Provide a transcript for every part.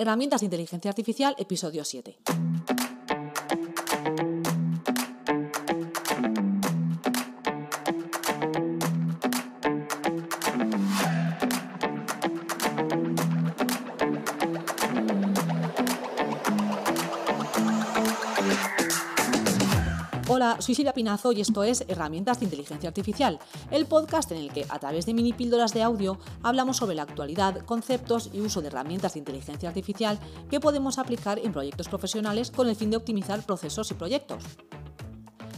Herramientas de Inteligencia Artificial, episodio 7. Hola, soy Silvia Pinazo y esto es Herramientas de Inteligencia Artificial, el podcast en el que a través de mini píldoras de audio hablamos sobre la actualidad, conceptos y uso de herramientas de inteligencia artificial que podemos aplicar en proyectos profesionales con el fin de optimizar procesos y proyectos.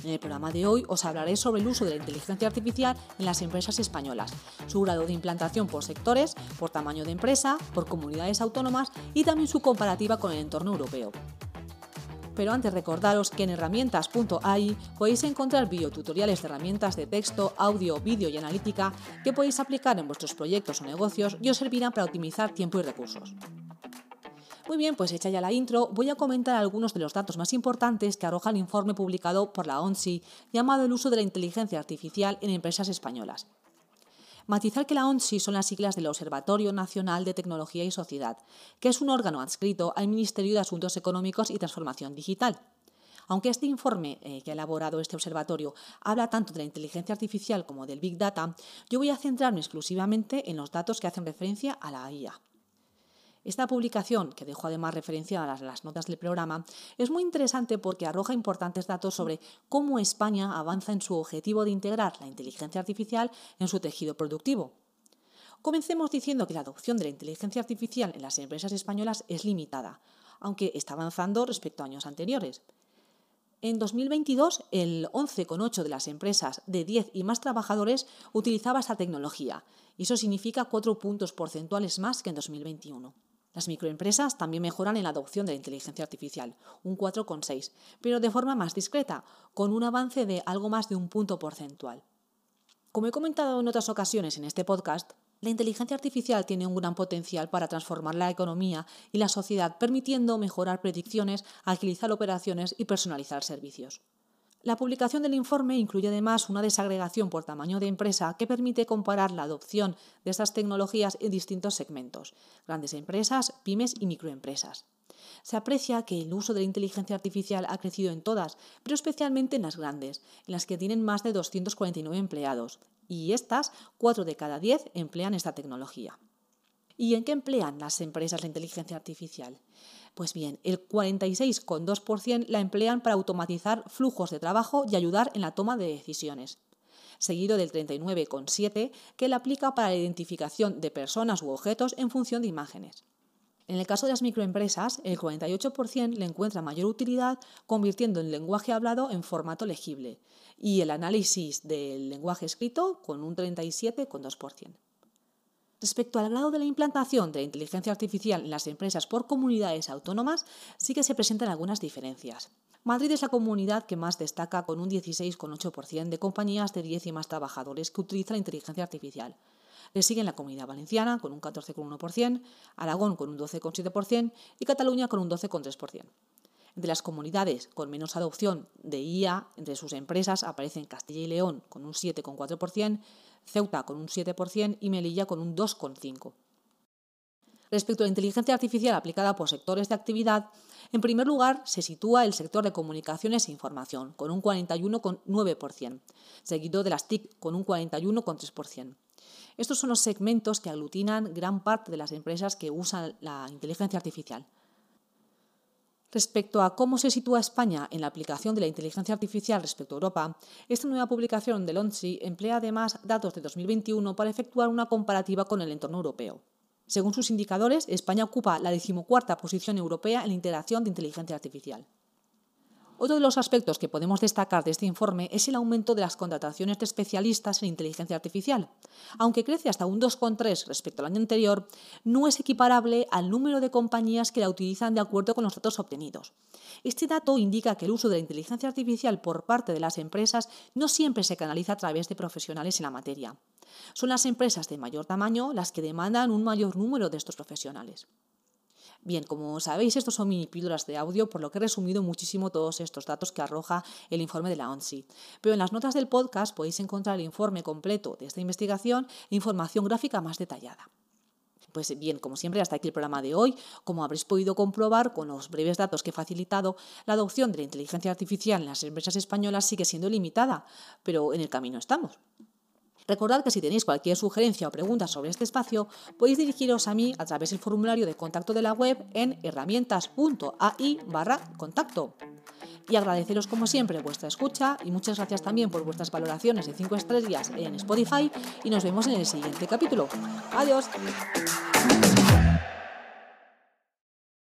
En el programa de hoy os hablaré sobre el uso de la inteligencia artificial en las empresas españolas, su grado de implantación por sectores, por tamaño de empresa, por comunidades autónomas y también su comparativa con el entorno europeo pero antes recordaros que en herramientas.ai podéis encontrar videotutoriales de herramientas de texto, audio, vídeo y analítica que podéis aplicar en vuestros proyectos o negocios y os servirán para optimizar tiempo y recursos. Muy bien, pues hecha ya la intro, voy a comentar algunos de los datos más importantes que arroja el informe publicado por la ONSI llamado El uso de la inteligencia artificial en empresas españolas. Matizar que la ONSI son las siglas del Observatorio Nacional de Tecnología y Sociedad, que es un órgano adscrito al Ministerio de Asuntos Económicos y Transformación Digital. Aunque este informe eh, que ha elaborado este observatorio habla tanto de la inteligencia artificial como del Big Data, yo voy a centrarme exclusivamente en los datos que hacen referencia a la IA. Esta publicación, que dejo además referenciadas las notas del programa, es muy interesante porque arroja importantes datos sobre cómo España avanza en su objetivo de integrar la inteligencia artificial en su tejido productivo. Comencemos diciendo que la adopción de la inteligencia artificial en las empresas españolas es limitada, aunque está avanzando respecto a años anteriores. En 2022, el 11,8 de las empresas de 10 y más trabajadores utilizaba esta tecnología, y eso significa 4 puntos porcentuales más que en 2021. Las microempresas también mejoran en la adopción de la inteligencia artificial, un 4,6, pero de forma más discreta, con un avance de algo más de un punto porcentual. Como he comentado en otras ocasiones en este podcast, la inteligencia artificial tiene un gran potencial para transformar la economía y la sociedad, permitiendo mejorar predicciones, agilizar operaciones y personalizar servicios. La publicación del informe incluye además una desagregación por tamaño de empresa que permite comparar la adopción de estas tecnologías en distintos segmentos, grandes empresas, pymes y microempresas. Se aprecia que el uso de la inteligencia artificial ha crecido en todas, pero especialmente en las grandes, en las que tienen más de 249 empleados, y estas, 4 de cada 10 emplean esta tecnología. ¿Y en qué emplean las empresas la inteligencia artificial? Pues bien, el 46,2% la emplean para automatizar flujos de trabajo y ayudar en la toma de decisiones seguido del 39,7% que la aplica para la identificación de personas u objetos en función de imágenes. En el caso de las microempresas, el 48% le encuentra mayor utilidad convirtiendo el lenguaje hablado en formato legible y el análisis del lenguaje escrito con un 37,2%. Respecto al grado de la implantación de la inteligencia artificial en las empresas por comunidades autónomas, sí que se presentan algunas diferencias. Madrid es la comunidad que más destaca con un 16,8% de compañías de 10 y más trabajadores que utilizan la inteligencia artificial. Le siguen la Comunidad Valenciana con un 14,1%, Aragón con un 12,7% y Cataluña con un 12,3%. Entre las comunidades con menos adopción de IA entre sus empresas aparecen Castilla y León con un 7,4%, Ceuta con un 7% y Melilla con un 2,5%. Respecto a la inteligencia artificial aplicada por sectores de actividad, en primer lugar se sitúa el sector de comunicaciones e información, con un 41,9%, seguido de las TIC, con un 41,3%. Estos son los segmentos que aglutinan gran parte de las empresas que usan la inteligencia artificial. Respecto a cómo se sitúa España en la aplicación de la inteligencia artificial respecto a Europa, esta nueva publicación del ONSI emplea además datos de 2021 para efectuar una comparativa con el entorno europeo. Según sus indicadores, España ocupa la decimocuarta posición europea en la integración de inteligencia artificial. Otro de los aspectos que podemos destacar de este informe es el aumento de las contrataciones de especialistas en inteligencia artificial. Aunque crece hasta un 2,3 respecto al año anterior, no es equiparable al número de compañías que la utilizan de acuerdo con los datos obtenidos. Este dato indica que el uso de la inteligencia artificial por parte de las empresas no siempre se canaliza a través de profesionales en la materia. Son las empresas de mayor tamaño las que demandan un mayor número de estos profesionales. Bien, como sabéis, estos son mini píldoras de audio, por lo que he resumido muchísimo todos estos datos que arroja el informe de la ONSI. Pero en las notas del podcast podéis encontrar el informe completo de esta investigación e información gráfica más detallada. Pues bien, como siempre, hasta aquí el programa de hoy. Como habréis podido comprobar con los breves datos que he facilitado, la adopción de la inteligencia artificial en las empresas españolas sigue siendo limitada, pero en el camino estamos. Recordad que si tenéis cualquier sugerencia o pregunta sobre este espacio, podéis dirigiros a mí a través del formulario de contacto de la web en herramientas.ai barra contacto. Y agradeceros como siempre vuestra escucha y muchas gracias también por vuestras valoraciones de 5 estrellas en Spotify y nos vemos en el siguiente capítulo. Adiós.